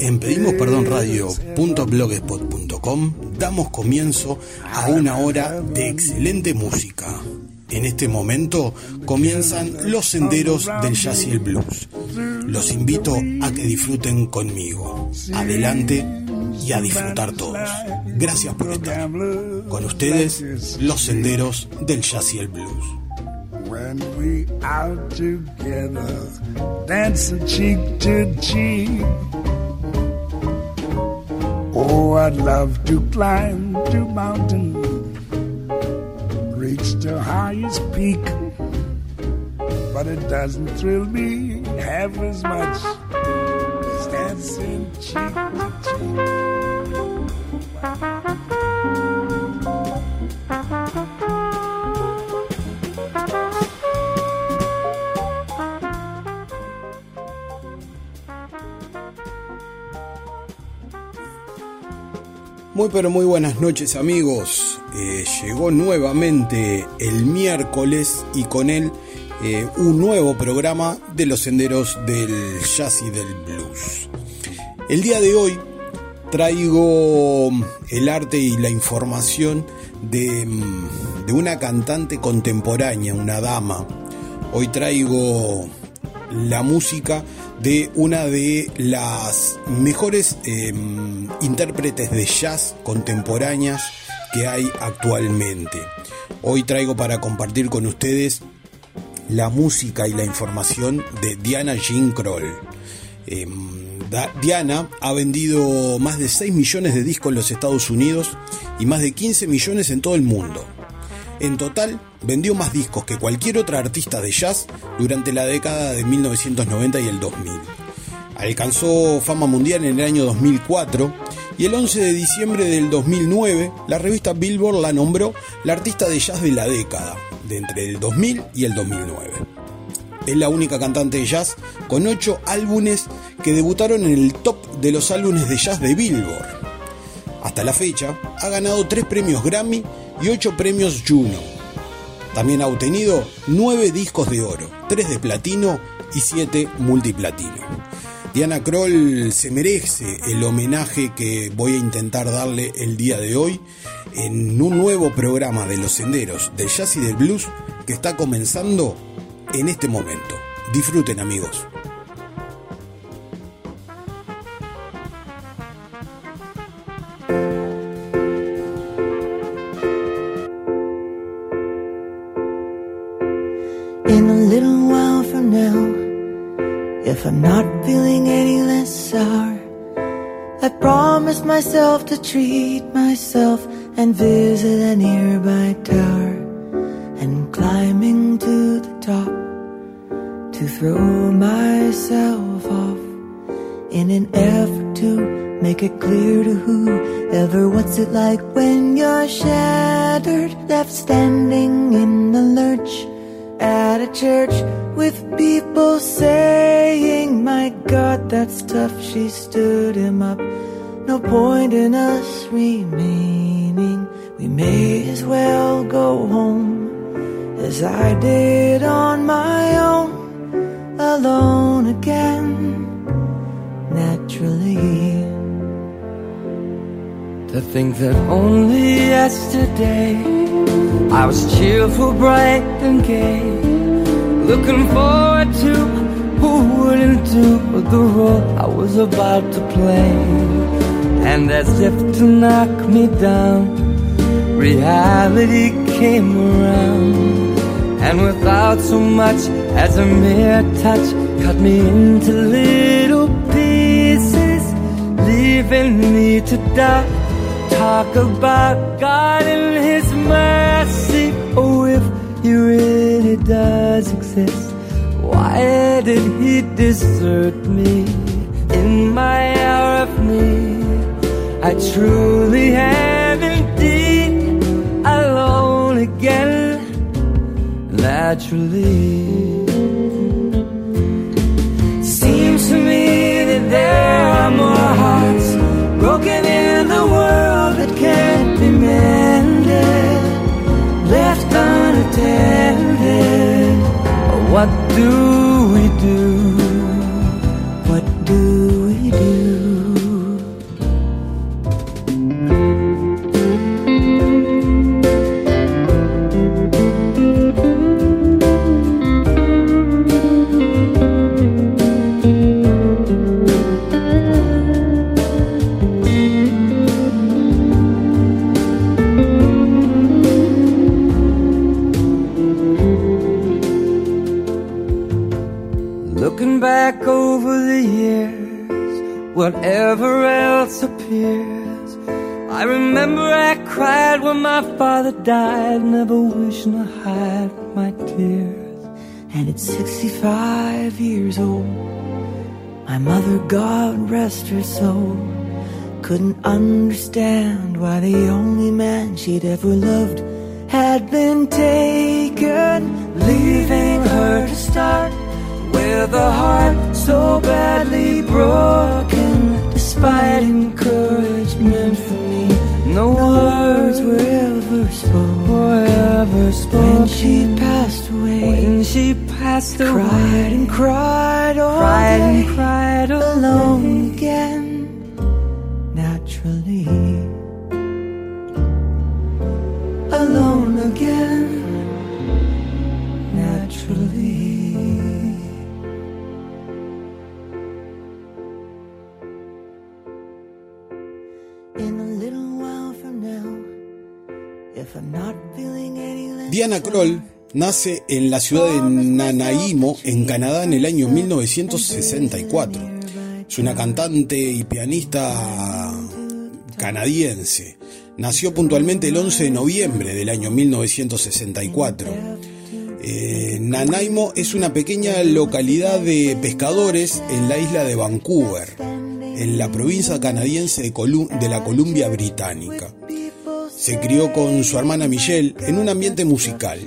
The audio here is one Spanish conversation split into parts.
En pedimos perdón radio.blogspot.com damos comienzo a una hora de excelente música. En este momento comienzan los senderos del jazz y el blues. Los invito a que disfruten conmigo. Adelante y a disfrutar todos. Gracias por estar. Con ustedes, los senderos del jazz y el blues. When we out together, cheek to cheek. I'd love to climb to mountain, reach the highest peak, but it doesn't thrill me half as much as dancing cheek to Muy pero muy buenas noches amigos. Eh, llegó nuevamente el miércoles y con él eh, un nuevo programa de los senderos del jazz y del blues. El día de hoy traigo el arte y la información de, mm, de una cantante contemporánea, una dama. Hoy traigo la música de una de las mejores em, intérpretes de jazz contemporáneas que hay actualmente. Hoy traigo para compartir con ustedes la música y la información de Diana Jean Kroll. Em, Diana ha vendido más de 6 millones de discos en los Estados Unidos y más de 15 millones en todo el mundo. En total, vendió más discos que cualquier otra artista de jazz durante la década de 1990 y el 2000. Alcanzó fama mundial en el año 2004 y el 11 de diciembre del 2009 la revista Billboard la nombró la artista de jazz de la década, de entre el 2000 y el 2009. Es la única cantante de jazz con 8 álbumes que debutaron en el top de los álbumes de jazz de Billboard. Hasta la fecha, ha ganado 3 premios Grammy y 8 premios Juno. También ha obtenido 9 discos de oro, 3 de platino y 7 multiplatino. Diana Kroll se merece el homenaje que voy a intentar darle el día de hoy en un nuevo programa de los senderos del jazz y del blues que está comenzando en este momento. Disfruten amigos. Sour, I promised myself to treat myself and visit a nearby tower. And climbing to the top to throw myself off in an effort to make it clear to whoever what's it like when you're shattered, left standing in the lurch at a church with people saying, My God, that's tough. She stood him up. No point in us remaining. We may as well go home as I did on my own, alone again, naturally. To think that only yesterday I was cheerful, bright, and gay Looking forward to wouldn't the role I was about to play. And as if to knock me down, reality came around. And without so much as a mere touch, cut me into little pieces, leaving me to die. Talk about God and His mercy. Oh, if he really does exist. Why did he desert me in my hour of need? I truly am indeed alone again, naturally. Seems to me that there are more hearts broken in the world What do we do? What do we do? Rest her soul, couldn't understand why the only man she'd ever loved had been taken, leaving her to start with a heart so badly broken. Despite encouragement from me, no words were ever spoken. Were ever spoken. When she passed away, when she passed away, cried and cried all cried day, and cried all alone day. again. Naturally, alone again. Naturally. In a little while from now if I'm not feeling any Diana Kroll nace en la ciudad de Nanaimo, en Canadá, en el año 1964. Es una cantante y pianista canadiense. Nació puntualmente el 11 de noviembre del año 1964. Eh, Nanaimo es una pequeña localidad de pescadores en la isla de Vancouver, en la provincia canadiense de, de la Columbia Británica. Se crió con su hermana Michelle en un ambiente musical.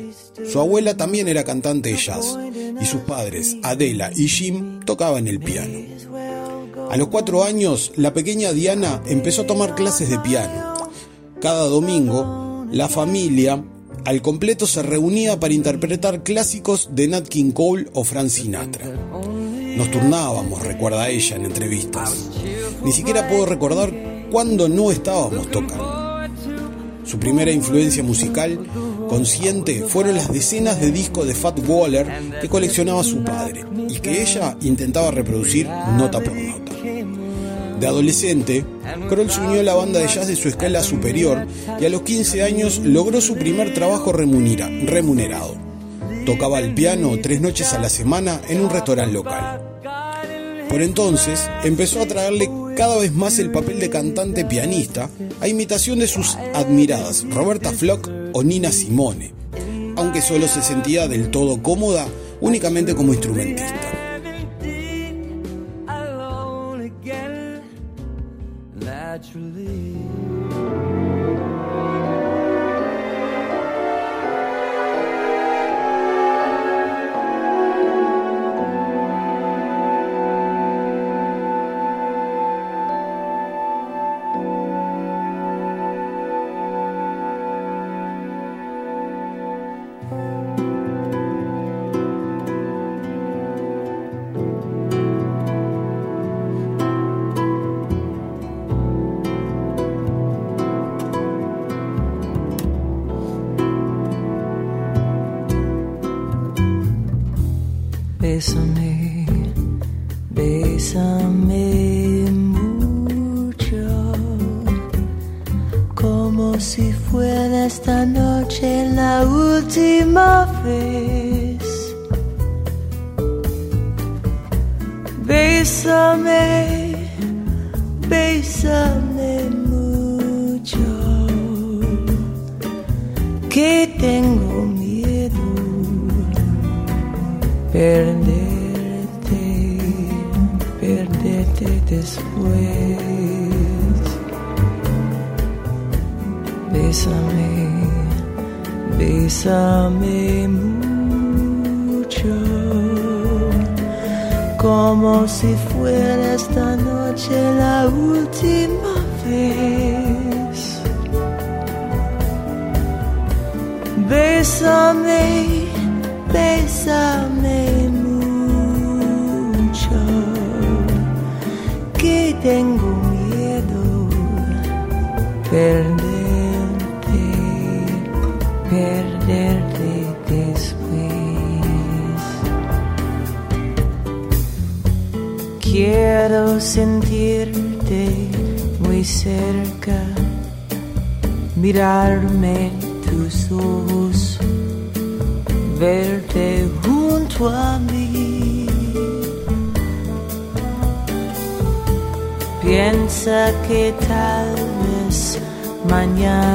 Su abuela también era cantante de jazz y sus padres, Adela y Jim, tocaban el piano. A los cuatro años, la pequeña Diana empezó a tomar clases de piano. Cada domingo, la familia al completo se reunía para interpretar clásicos de Nat King Cole o Frank Sinatra. Nos turnábamos, recuerda ella en entrevistas. Ni siquiera puedo recordar cuándo no estábamos tocando. Su primera influencia musical consciente fueron las decenas de discos de Fat Waller que coleccionaba su padre y que ella intentaba reproducir nota por nota. De adolescente, Kroll se unió a la banda de jazz de su escala superior y a los 15 años logró su primer trabajo remunerado. Tocaba el piano tres noches a la semana en un restaurante local. Por entonces empezó a traerle cada vez más el papel de cantante pianista, a imitación de sus admiradas Roberta Flock o Nina Simone, aunque solo se sentía del todo cómoda únicamente como instrumentista. Bésame, como mirarme tus ojos, verte junto a mí. Piensa que tal vez mañana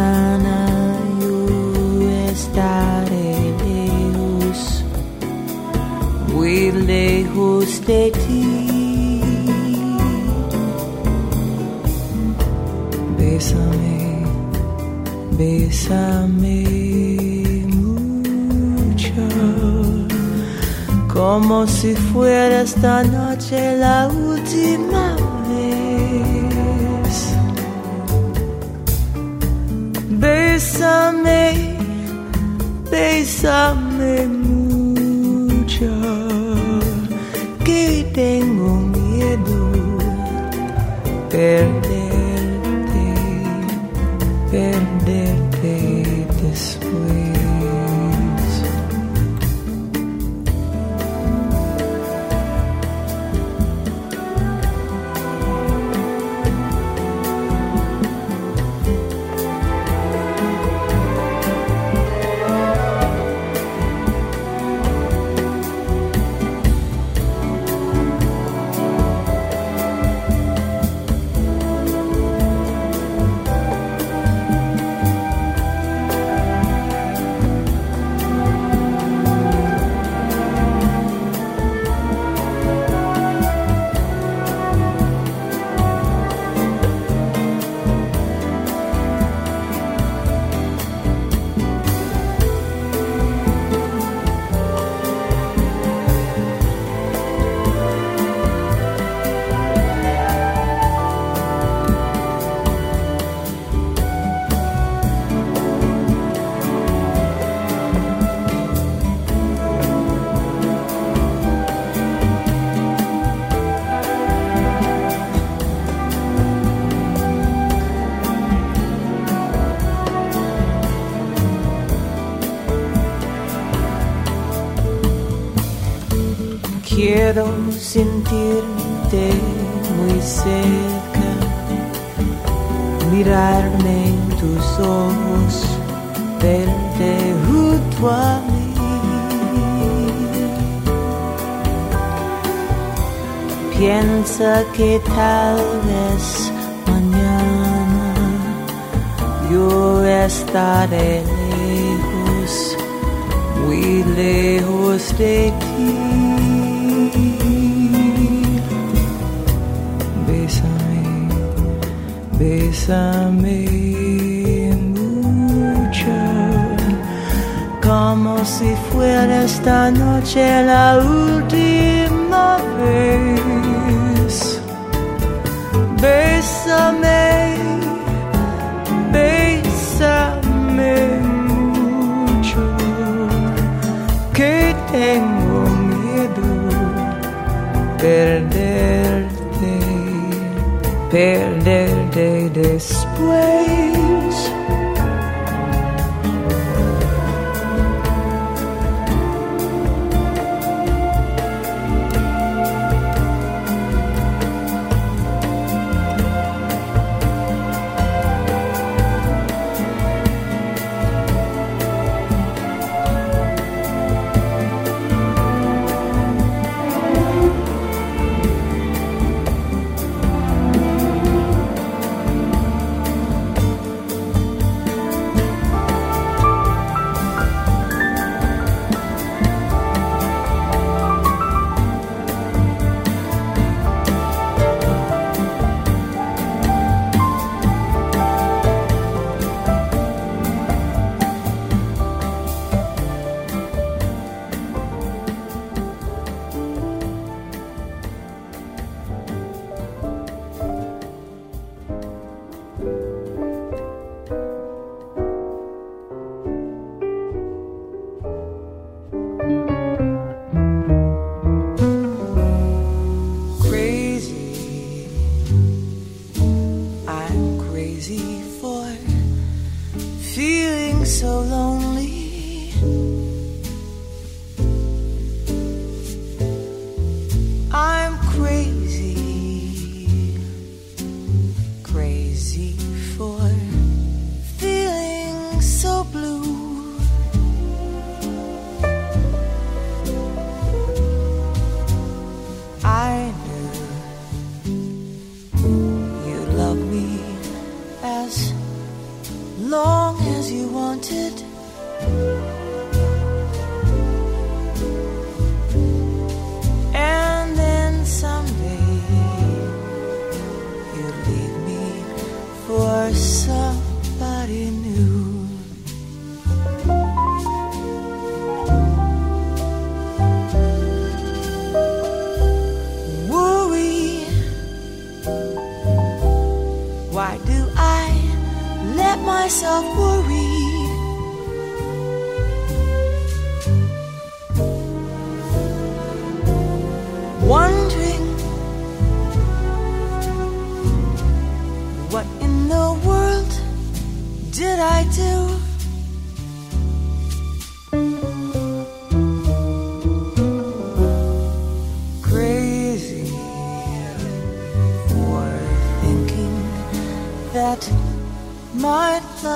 si fuera esta noche la última Quiero sentirte muy cerca, mirarme en tus ojos, verte junto a mí. Piensa que tal vez mañana yo estaré lejos, muy lejos de ti. Bésame mucho, como si fuera esta noche la última vez. Bésame, bésame mucho, que tengo miedo perderte, perderte después.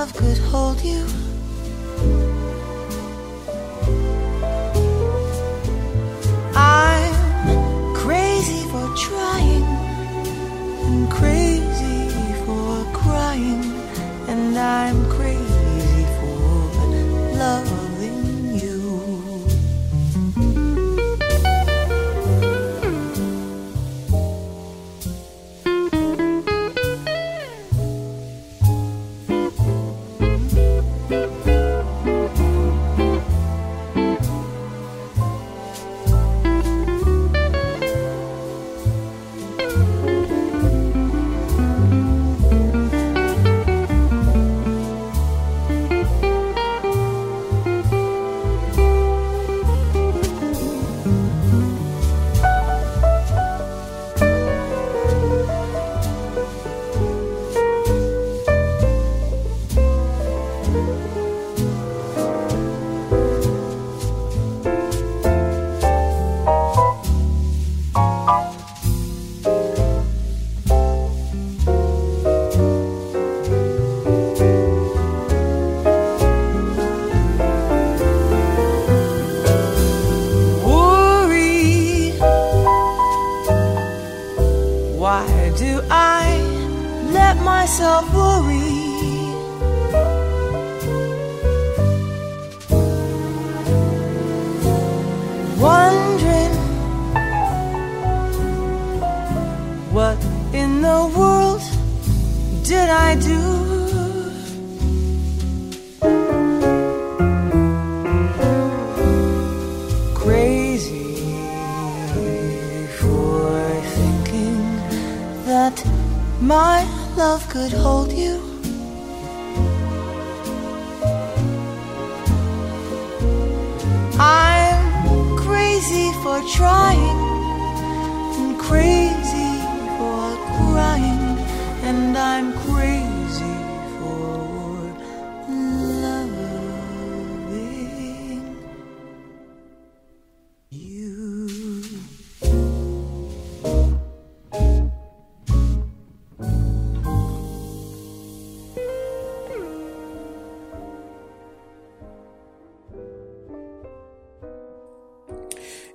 love could hold you.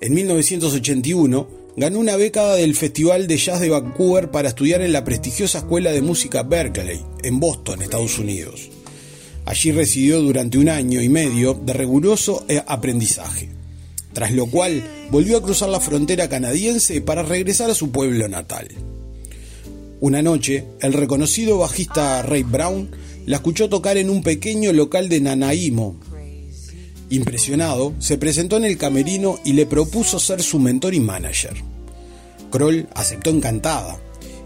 En 1981 ganó una beca del Festival de Jazz de Vancouver para estudiar en la prestigiosa Escuela de Música Berkeley, en Boston, Estados Unidos. Allí residió durante un año y medio de riguroso eh, aprendizaje, tras lo cual volvió a cruzar la frontera canadiense para regresar a su pueblo natal. Una noche, el reconocido bajista Ray Brown la escuchó tocar en un pequeño local de Nanaimo, Impresionado, se presentó en el camerino y le propuso ser su mentor y manager. Kroll aceptó encantada,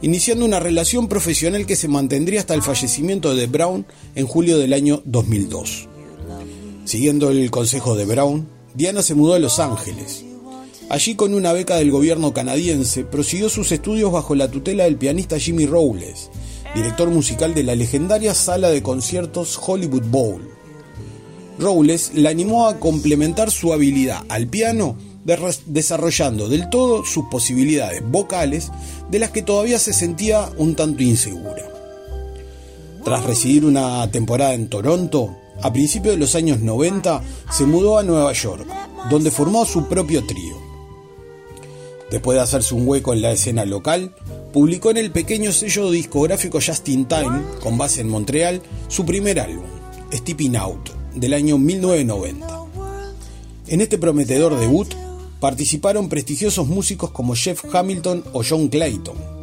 iniciando una relación profesional que se mantendría hasta el fallecimiento de Brown en julio del año 2002. Siguiendo el consejo de Brown, Diana se mudó a Los Ángeles. Allí con una beca del gobierno canadiense prosiguió sus estudios bajo la tutela del pianista Jimmy Rowles, director musical de la legendaria sala de conciertos Hollywood Bowl. Rowles la animó a complementar su habilidad al piano desarrollando del todo sus posibilidades vocales de las que todavía se sentía un tanto insegura. Tras residir una temporada en Toronto, a principios de los años 90 se mudó a Nueva York, donde formó su propio trío. Después de hacerse un hueco en la escena local, publicó en el pequeño sello discográfico Justin Time, con base en Montreal, su primer álbum, Stepping Out del año 1990. En este prometedor debut participaron prestigiosos músicos como Jeff Hamilton o John Clayton.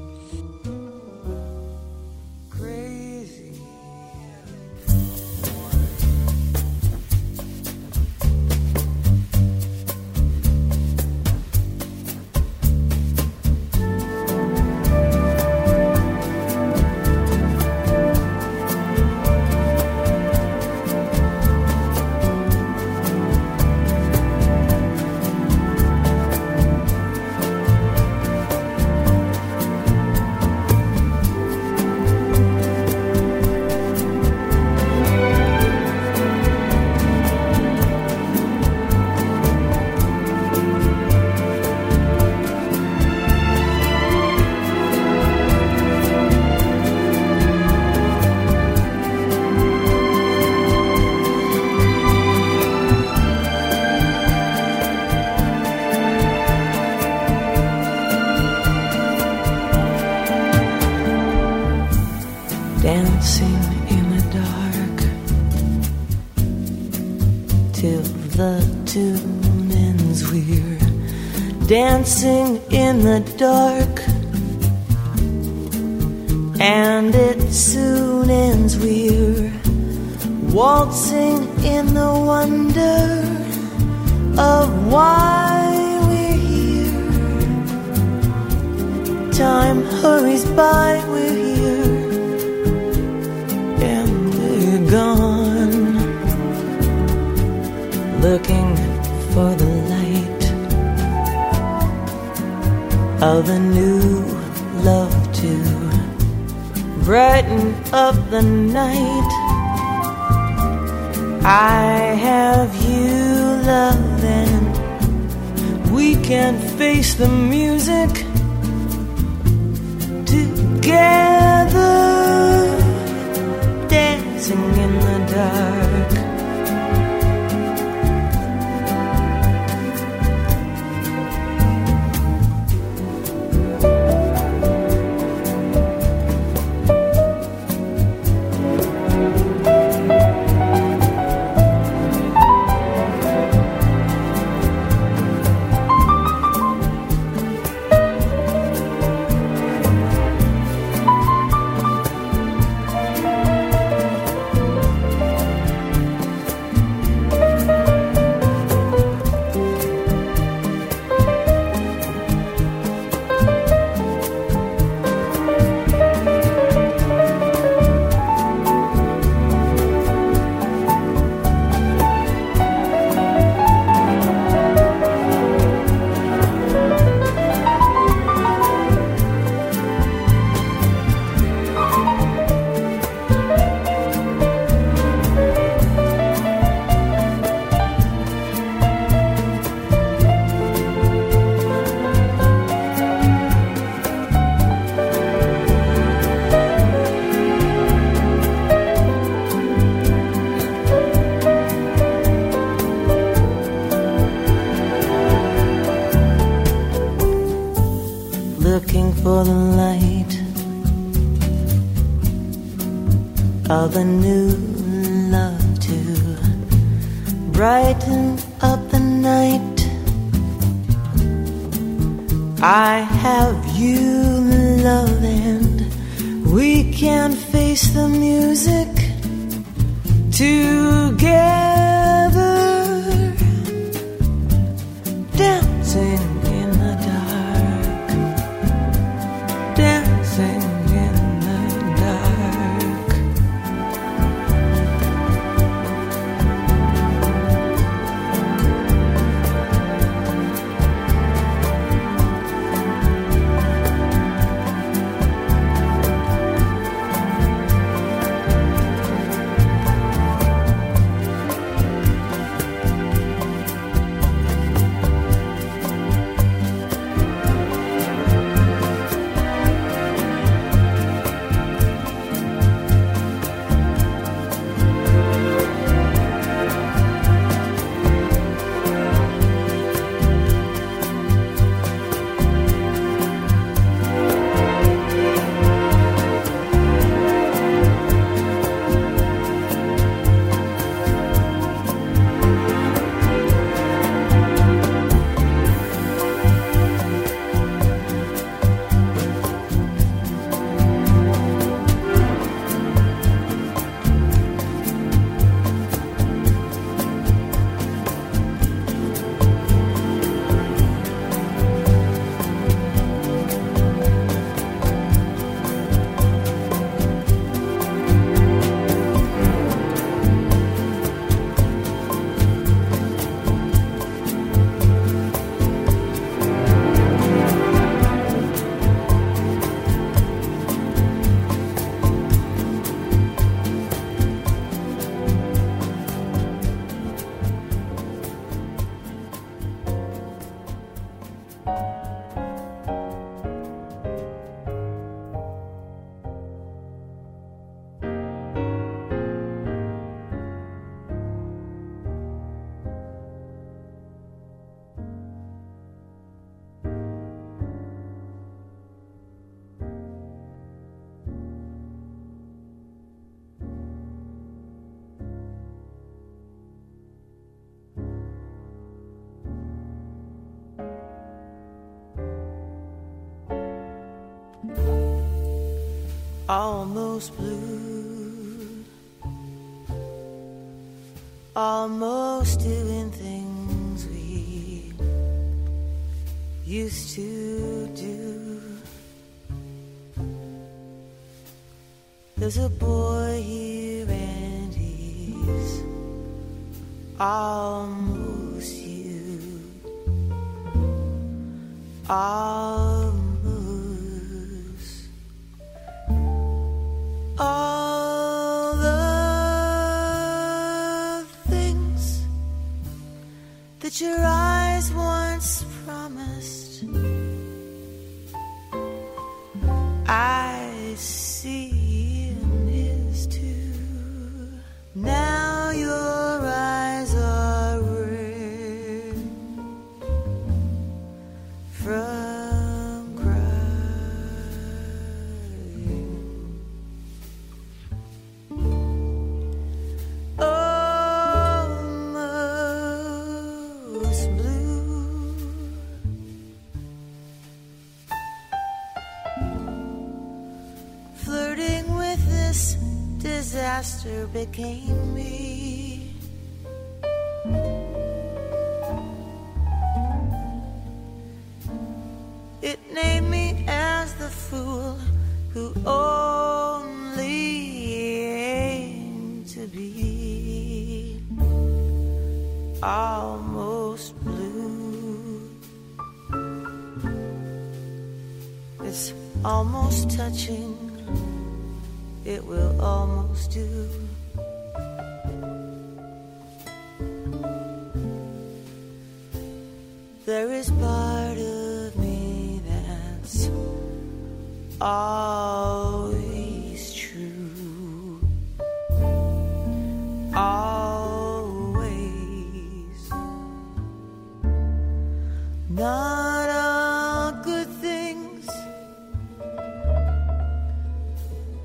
Dancing in the dark. And it soon ends, we're waltzing in the wonder of why we're here. Time hurries by, we're here, gone. Looking for the light of a new love to brighten up the night. I have you, love, and we can face the music together, dancing in the dark. almost blue, almost doing things we used to do. There's a boy here and he's almost you. Almost answer became me.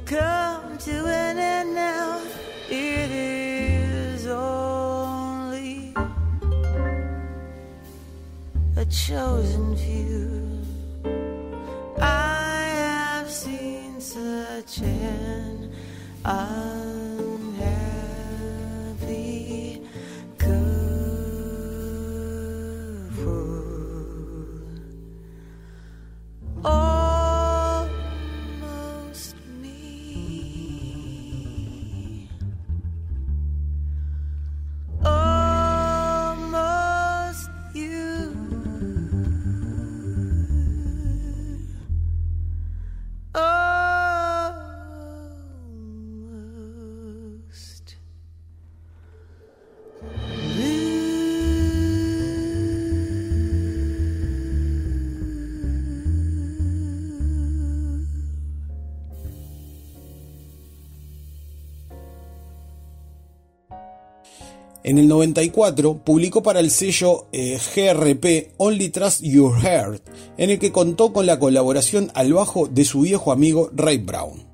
come to an end now. It is only a chosen few. I have seen such ends. En el 94 publicó para el sello eh, GRP Only Trust Your Heart, en el que contó con la colaboración al bajo de su viejo amigo Ray Brown.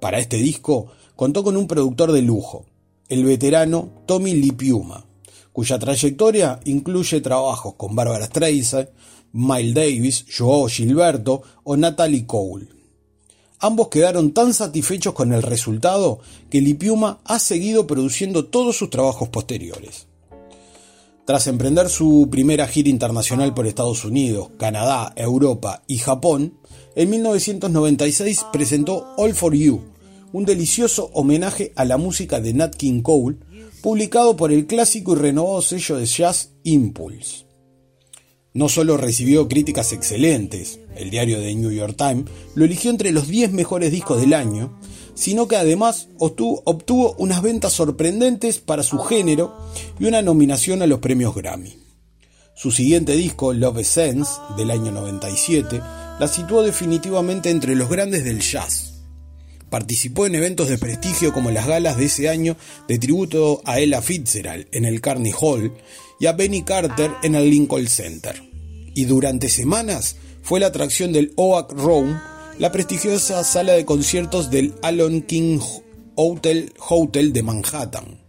Para este disco contó con un productor de lujo, el veterano Tommy Lee Piuma, cuya trayectoria incluye trabajos con Barbara Streisand, Miles Davis, Joao Gilberto o Natalie Cole. Ambos quedaron tan satisfechos con el resultado que Lipiuma ha seguido produciendo todos sus trabajos posteriores. Tras emprender su primera gira internacional por Estados Unidos, Canadá, Europa y Japón, en 1996 presentó All for You, un delicioso homenaje a la música de Nat King Cole, publicado por el clásico y renovado sello de jazz Impulse. No solo recibió críticas excelentes, el diario The New York Times lo eligió entre los 10 mejores discos del año, sino que además obtuvo, obtuvo unas ventas sorprendentes para su género y una nominación a los premios Grammy. Su siguiente disco, Love Sense, del año 97, la situó definitivamente entre los grandes del jazz. Participó en eventos de prestigio como las galas de ese año de tributo a Ella Fitzgerald en el Carnegie Hall y a Benny Carter en el Lincoln Center. Y durante semanas fue la atracción del Oak Room, la prestigiosa sala de conciertos del Alon King Hotel, Hotel de Manhattan.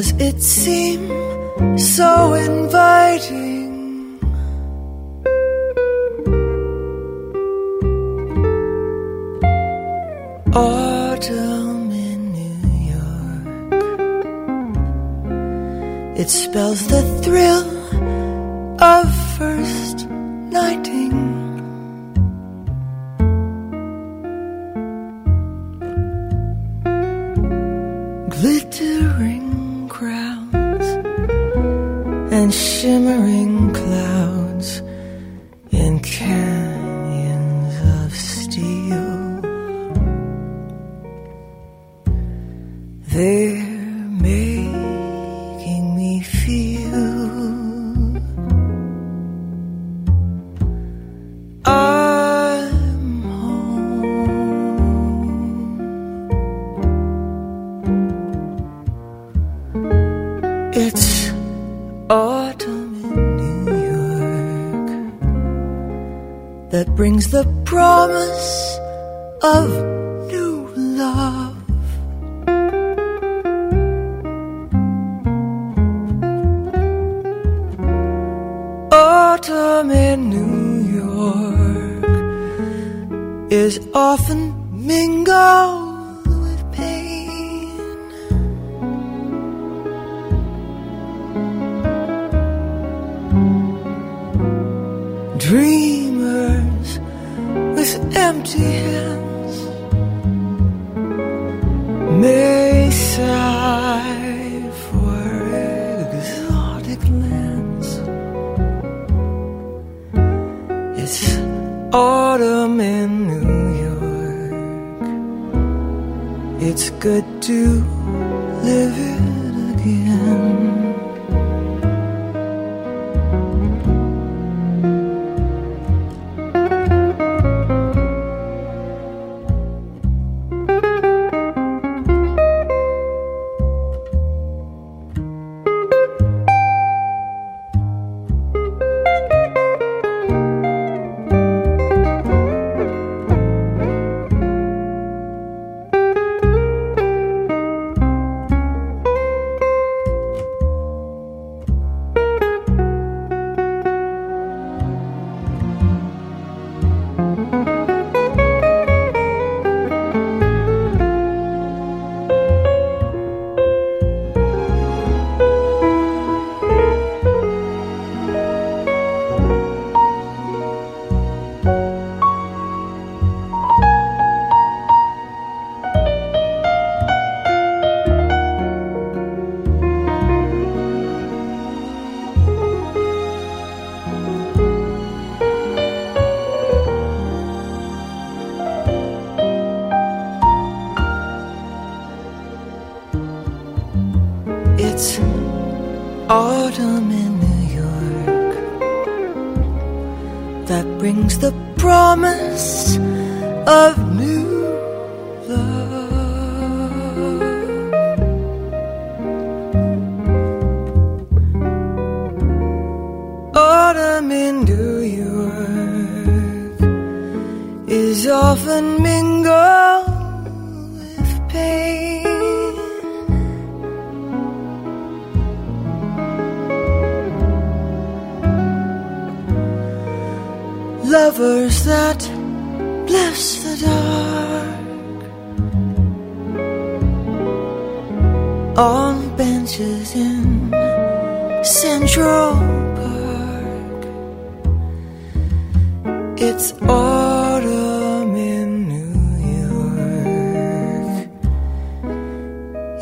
Does it seem so inviting? Autumn in New York. It spells the thrill of first nighting. glittering shimmering clouds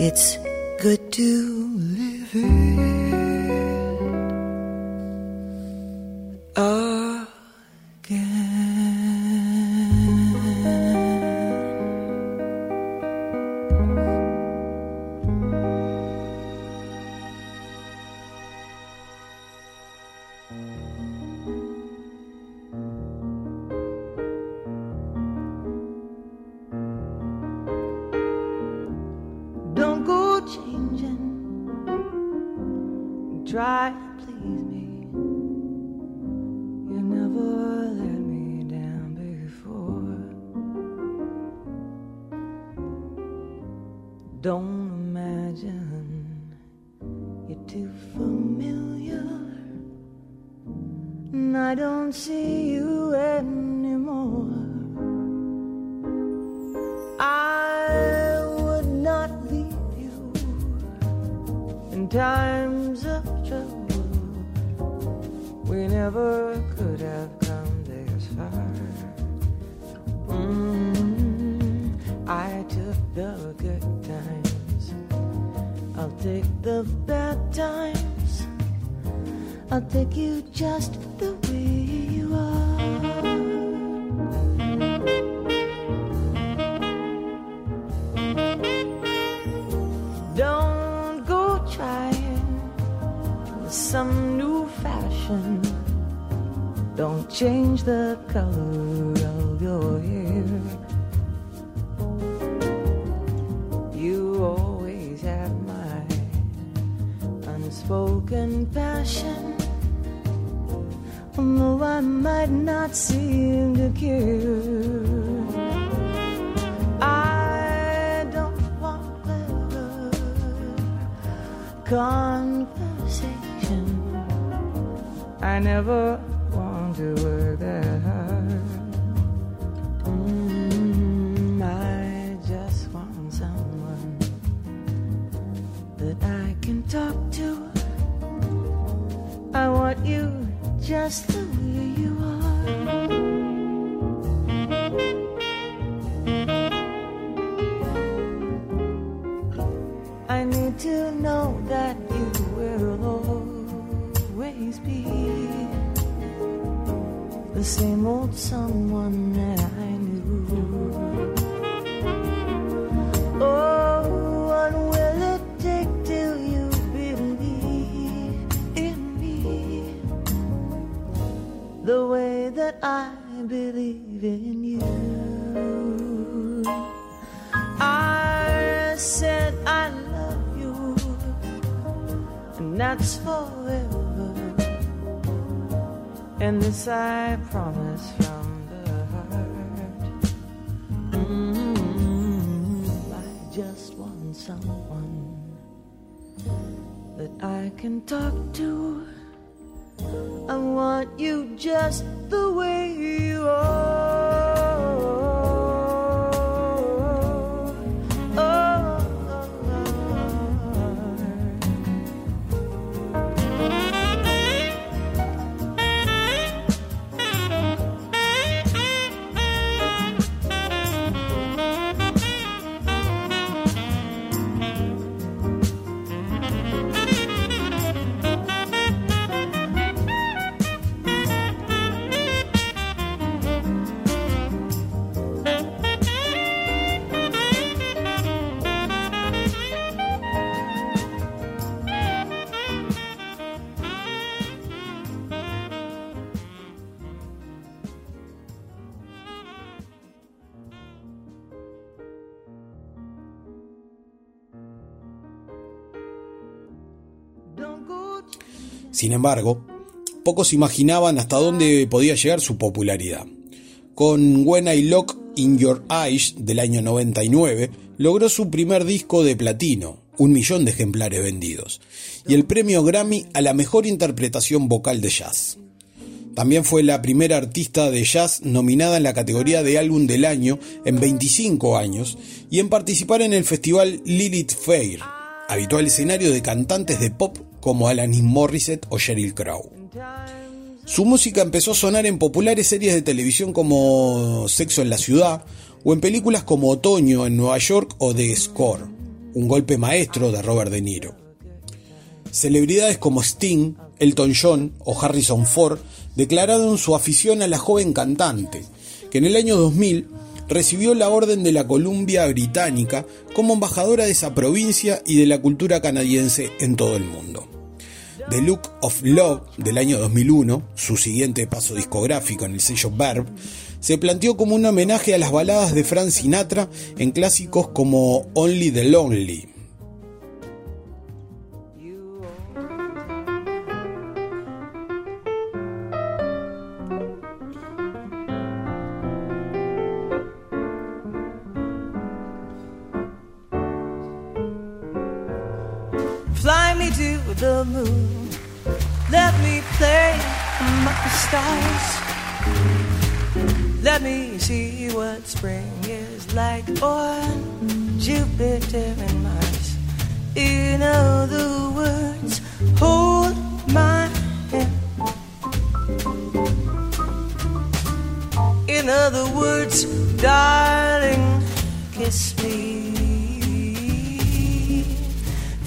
It's good to live it. although I might not seem to care. I don't want clever conversation. I never want to. just the way you are. I need to know that you will always be the same old someone else. I believe in you? I said I love you, and that's forever. And this I promise from the heart. Mm, I just want someone that I can talk to. I want you just the way you are. Sin embargo, pocos imaginaban hasta dónde podía llegar su popularidad. Con When I Look in Your Eyes del año 99, logró su primer disco de platino, un millón de ejemplares vendidos, y el premio Grammy a la mejor interpretación vocal de jazz. También fue la primera artista de jazz nominada en la categoría de álbum del año en 25 años y en participar en el festival Lilith Fair, habitual escenario de cantantes de pop como Alanis Morissette o Sheryl Crow. Su música empezó a sonar en populares series de televisión como Sexo en la Ciudad o en películas como Otoño en Nueva York o The Score, un golpe maestro de Robert De Niro. Celebridades como Sting, Elton John o Harrison Ford declararon su afición a la joven cantante, que en el año 2000 recibió la Orden de la Columbia Británica como embajadora de esa provincia y de la cultura canadiense en todo el mundo. The Look of Love del año 2001, su siguiente paso discográfico en el sello Verb, se planteó como un homenaje a las baladas de Frank Sinatra en clásicos como Only the Lonely. The moon. Let me play among the stars. Let me see what spring is like on Jupiter and Mars. In other words, hold my hand. In other words, darling, kiss me.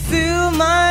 Fill my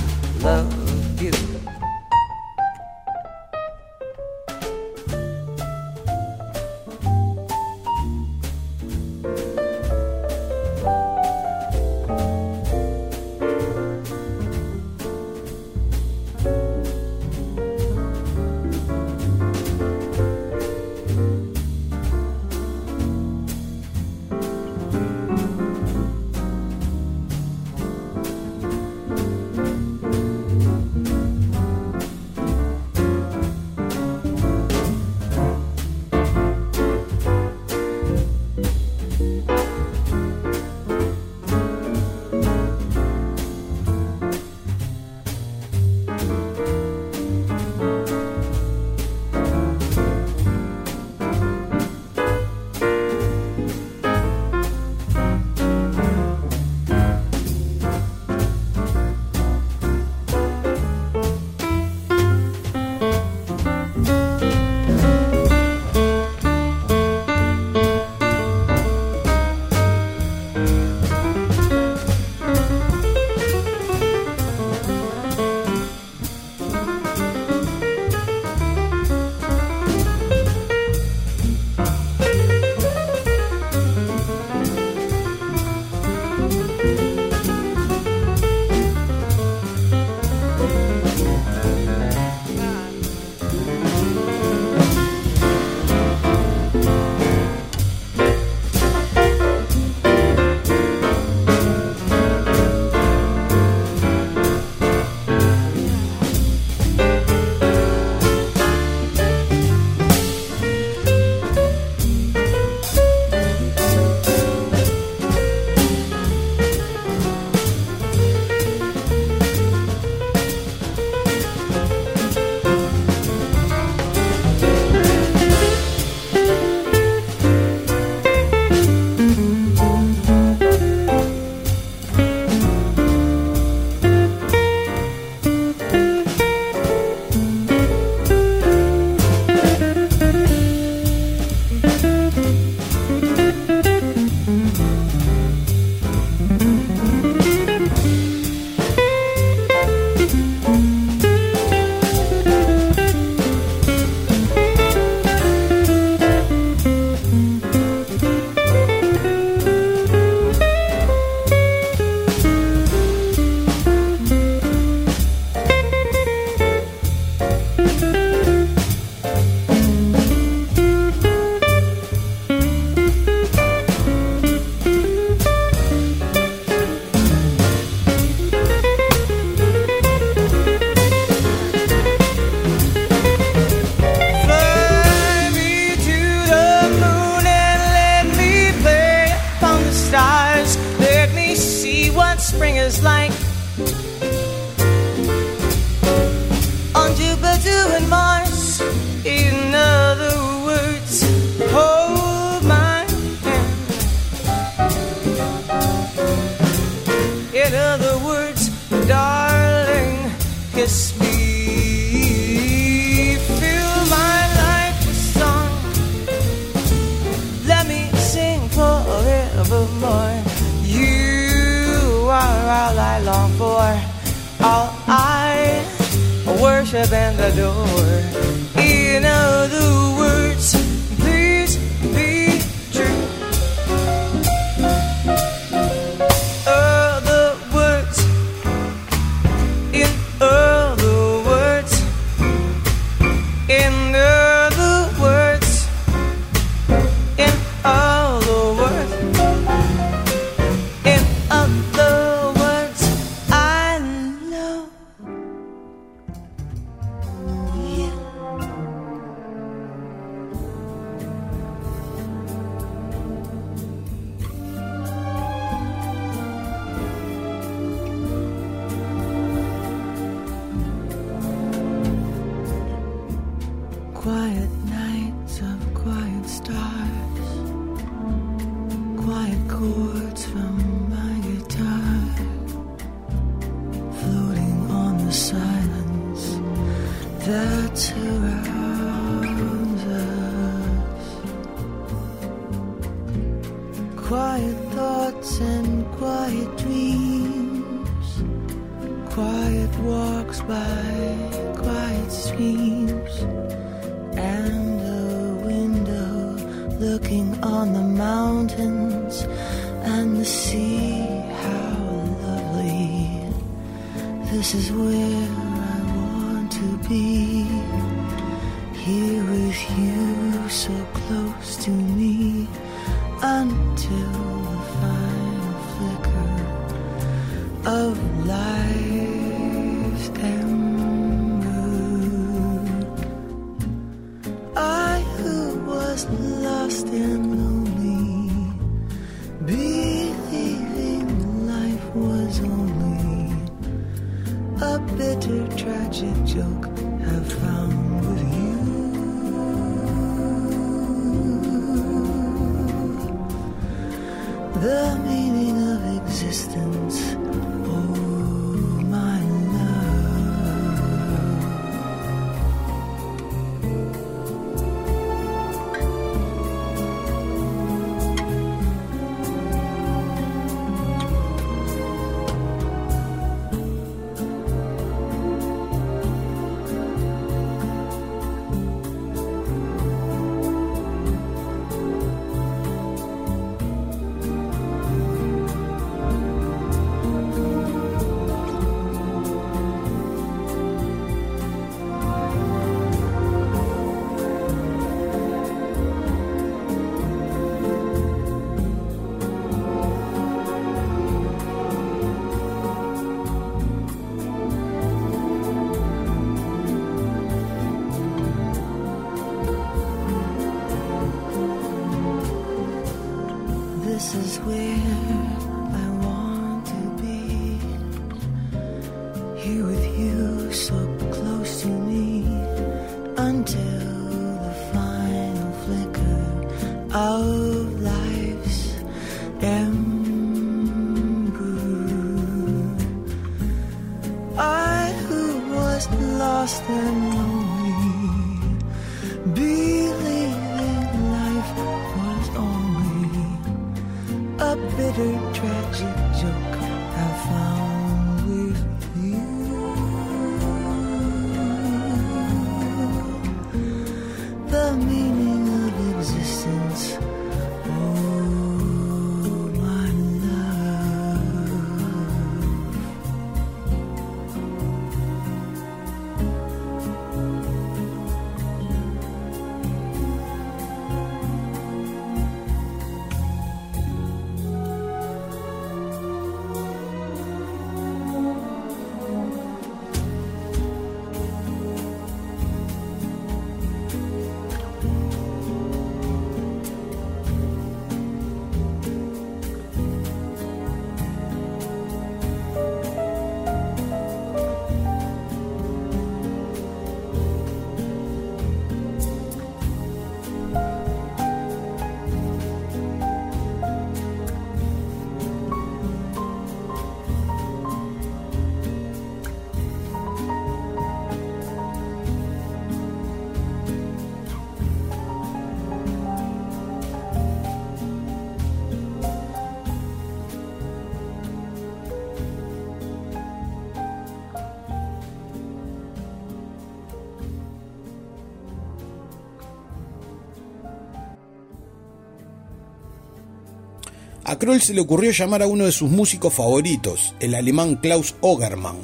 a Kroll se le ocurrió llamar a uno de sus músicos favoritos, el alemán Klaus Ogerman,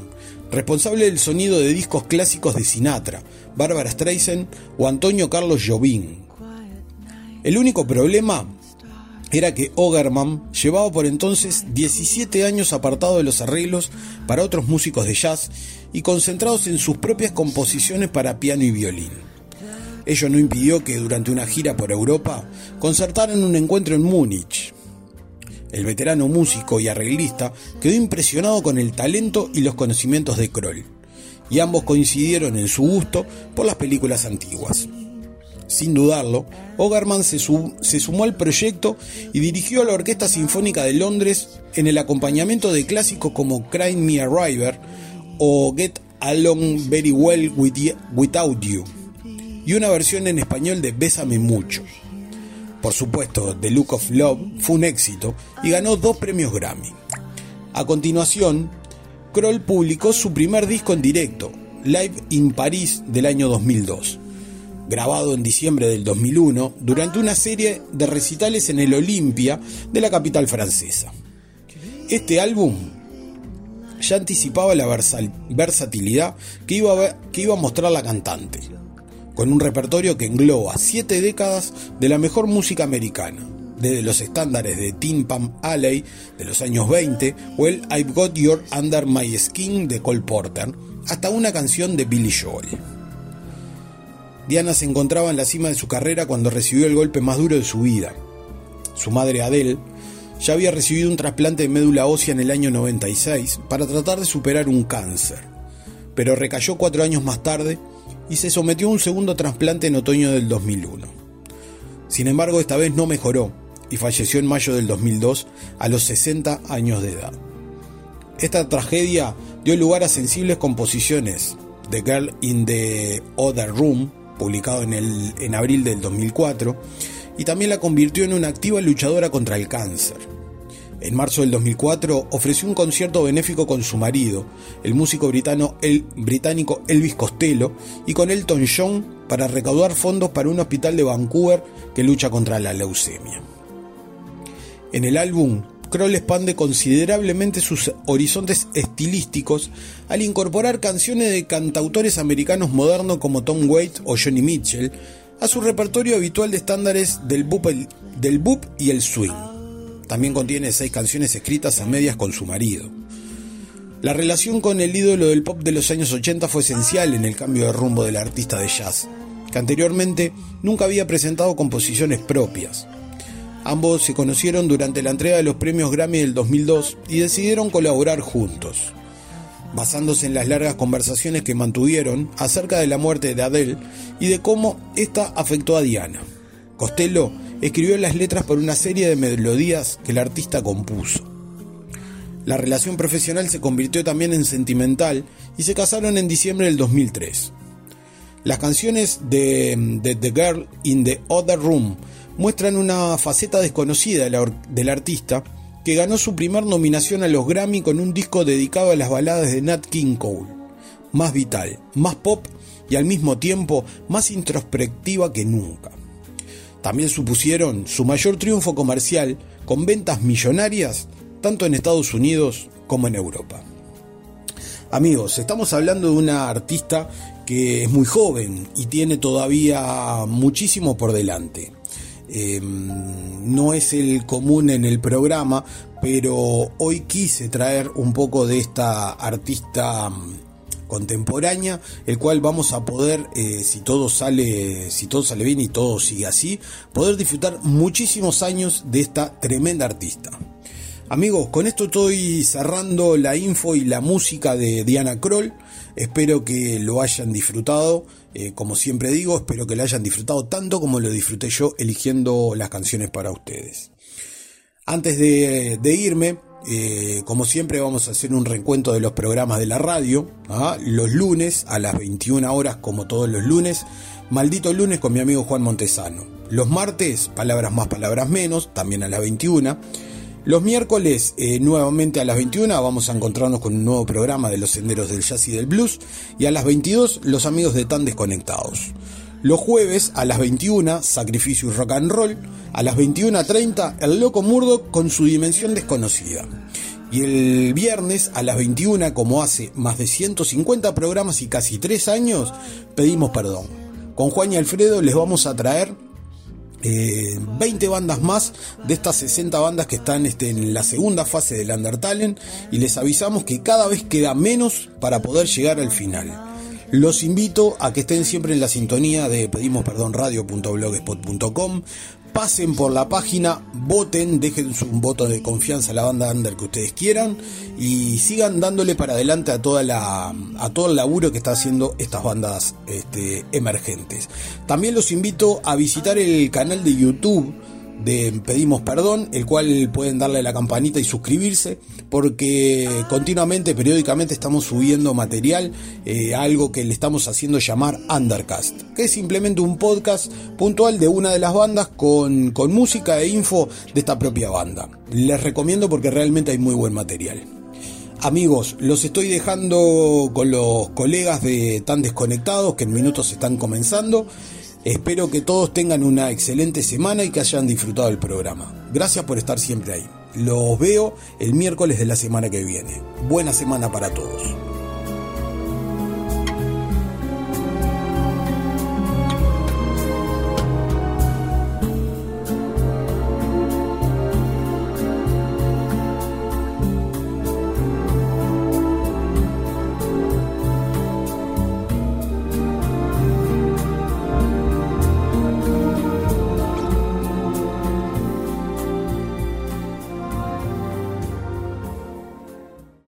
responsable del sonido de discos clásicos de Sinatra, Barbara Streisand o Antonio Carlos Jobim. El único problema era que Ogerman llevaba por entonces 17 años apartado de los arreglos para otros músicos de jazz y concentrados en sus propias composiciones para piano y violín. Ello no impidió que durante una gira por Europa concertaran un encuentro en Múnich. El veterano músico y arreglista quedó impresionado con el talento y los conocimientos de Kroll, y ambos coincidieron en su gusto por las películas antiguas. Sin dudarlo, Ogerman se, se, sumó al proyecto y dirigió a la Orquesta Sinfónica de Londres en el acompañamiento de clásicos como Cry Me a River o Get Along Very Well Without You, y una versión en español de Bésame Mucho. Por supuesto, The Look of Love fue un éxito y ganó dos premios Grammy. A continuación, Kroll publicó su primer disco en directo, Live in Paris del año 2002 grabado en diciembre del 2001 durante una serie de recitales en el Olympia de la capital francesa. Este álbum ya anticipaba la versatilidad que iba, que iba a mostrar la cantante, con un repertorio que engloba siete décadas de la mejor música americana, desde los estándares de Tin Pan Alley de los años 20 o el I've Got Your Under My Skin de Cole Porter, hasta una canción de Billy Joel. Diana se encontraba en la cima de su carrera cuando recibió el golpe más duro de su vida. Su madre Adele ya había recibido un trasplante de médula ósea en el año 96 para tratar de superar un cáncer, pero recayó cuatro años más tarde y se sometió a un segundo trasplante en otoño del 2001. Sin embargo, esta vez no mejoró y falleció en mayo del 2002 a los 60 años de edad. Esta tragedia dio lugar a sensibles composiciones, The Girl in the Other Room, publicado en, el, en abril del 2004, y también la convirtió en una activa luchadora contra el cáncer. En marzo del 2004 ofreció un concierto benéfico con su marido, el músico británico Elvis Costello, y con Elton John para recaudar fondos para un hospital de Vancouver que lucha contra la leucemia. En el álbum Kroll expande considerablemente sus horizontes estilísticos al incorporar canciones de cantautores americanos modernos como Tom Waits o Johnny Mitchell a su repertorio habitual de estándares del boop, del boop y el swing. También contiene seis canciones escritas a medias con su marido. La relación con el ídolo del pop de los años 80 fue esencial en el cambio de rumbo del artista de jazz, que anteriormente nunca había presentado composiciones propias. Ambos se conocieron durante la entrega de los premios Grammy del 2002 y decidieron colaborar juntos. Basándose en las largas conversaciones que mantuvieron acerca de la muerte de Adele y de cómo esta afectó a Diana. Costello escribió las letras por una serie de melodías que el artista compuso. La relación profesional se convirtió también en sentimental y se casaron en diciembre del 2003. Las canciones de, The Girl in the Other Room muestran una faceta desconocida del artista que ganó su primer nominación a los Grammy con un disco dedicado a las baladas de Nat King Cole, más vital, más pop y al mismo tiempo más introspectiva que nunca. También supusieron su mayor triunfo comercial con ventas millonarias tanto en Estados Unidos como en Europa. Amigos, estamos hablando de una artista que es muy joven y tiene todavía muchísimo por delante. Em, no es el común en el programa, pero hoy quise traer un poco de esta artista mm, contemporánea, el cual vamos a poder, eh, si todo sale, si todo sale bien y todo sigue así, poder disfrutar muchísimos años de esta tremenda artista. Amigos, con esto estoy cerrando la info y la música de Diana Kroll. Espero que lo hayan disfrutado. Eh, como siempre digo, espero que lo hayan disfrutado tanto como lo disfruté yo eligiendo las canciones para ustedes. Antes de, irme, eh, como siempre vamos a hacer un reencuentro de los programas de la radio. ¿ah? Los lunes a las 21 horas, como todos los lunes. Maldito lunes con mi amigo Juan Montesano. Los martes, palabras más, palabras menos, también a las 21. Los miércoles, eh, nuevamente a las 21, vamos a encontrarnos con un nuevo programa de los senderos del jazz y del blues. Y a las 22, los amigos de Tan Desconectados. Los jueves a las 21, Sacrificio y Rock and Roll. A las 21.30, El Loco Murdo con su dimensión desconocida. Y el viernes a las 21, como hace más de 150 programas y casi 3 años, pedimos perdón. Con Juan y Alfredo les vamos a traer 20 eh, bandas más de estas 60 bandas que están este, en la segunda fase del Undertale y les avisamos que cada vez queda menos para poder llegar al final. Los invito a que estén siempre en la sintonía de pedimos perdón radio.blogspot.com pasen por la página, voten, dejen un voto de confianza a la banda under que ustedes quieran y sigan dándole para adelante a toda la a todo el laburo que está haciendo estas bandas este, emergentes. También los invito a visitar el canal de YouTube de Pedimos Perdón, el cual pueden darle la campanita y suscribirse, porque continuamente, periódicamente estamos subiendo material, eh, algo que le estamos haciendo llamar Undercast, que es simplemente un podcast puntual de una de las bandas con, con música e info de esta propia banda. Les recomiendo porque realmente hay muy buen material. Amigos, los estoy dejando con los colegas de Tan Desconectados que en minutos están comenzando Espero que todos tengan una excelente semana y que hayan disfrutado del programa. Gracias por estar siempre ahí. Los veo el miércoles de la semana que viene. Buena semana para todos.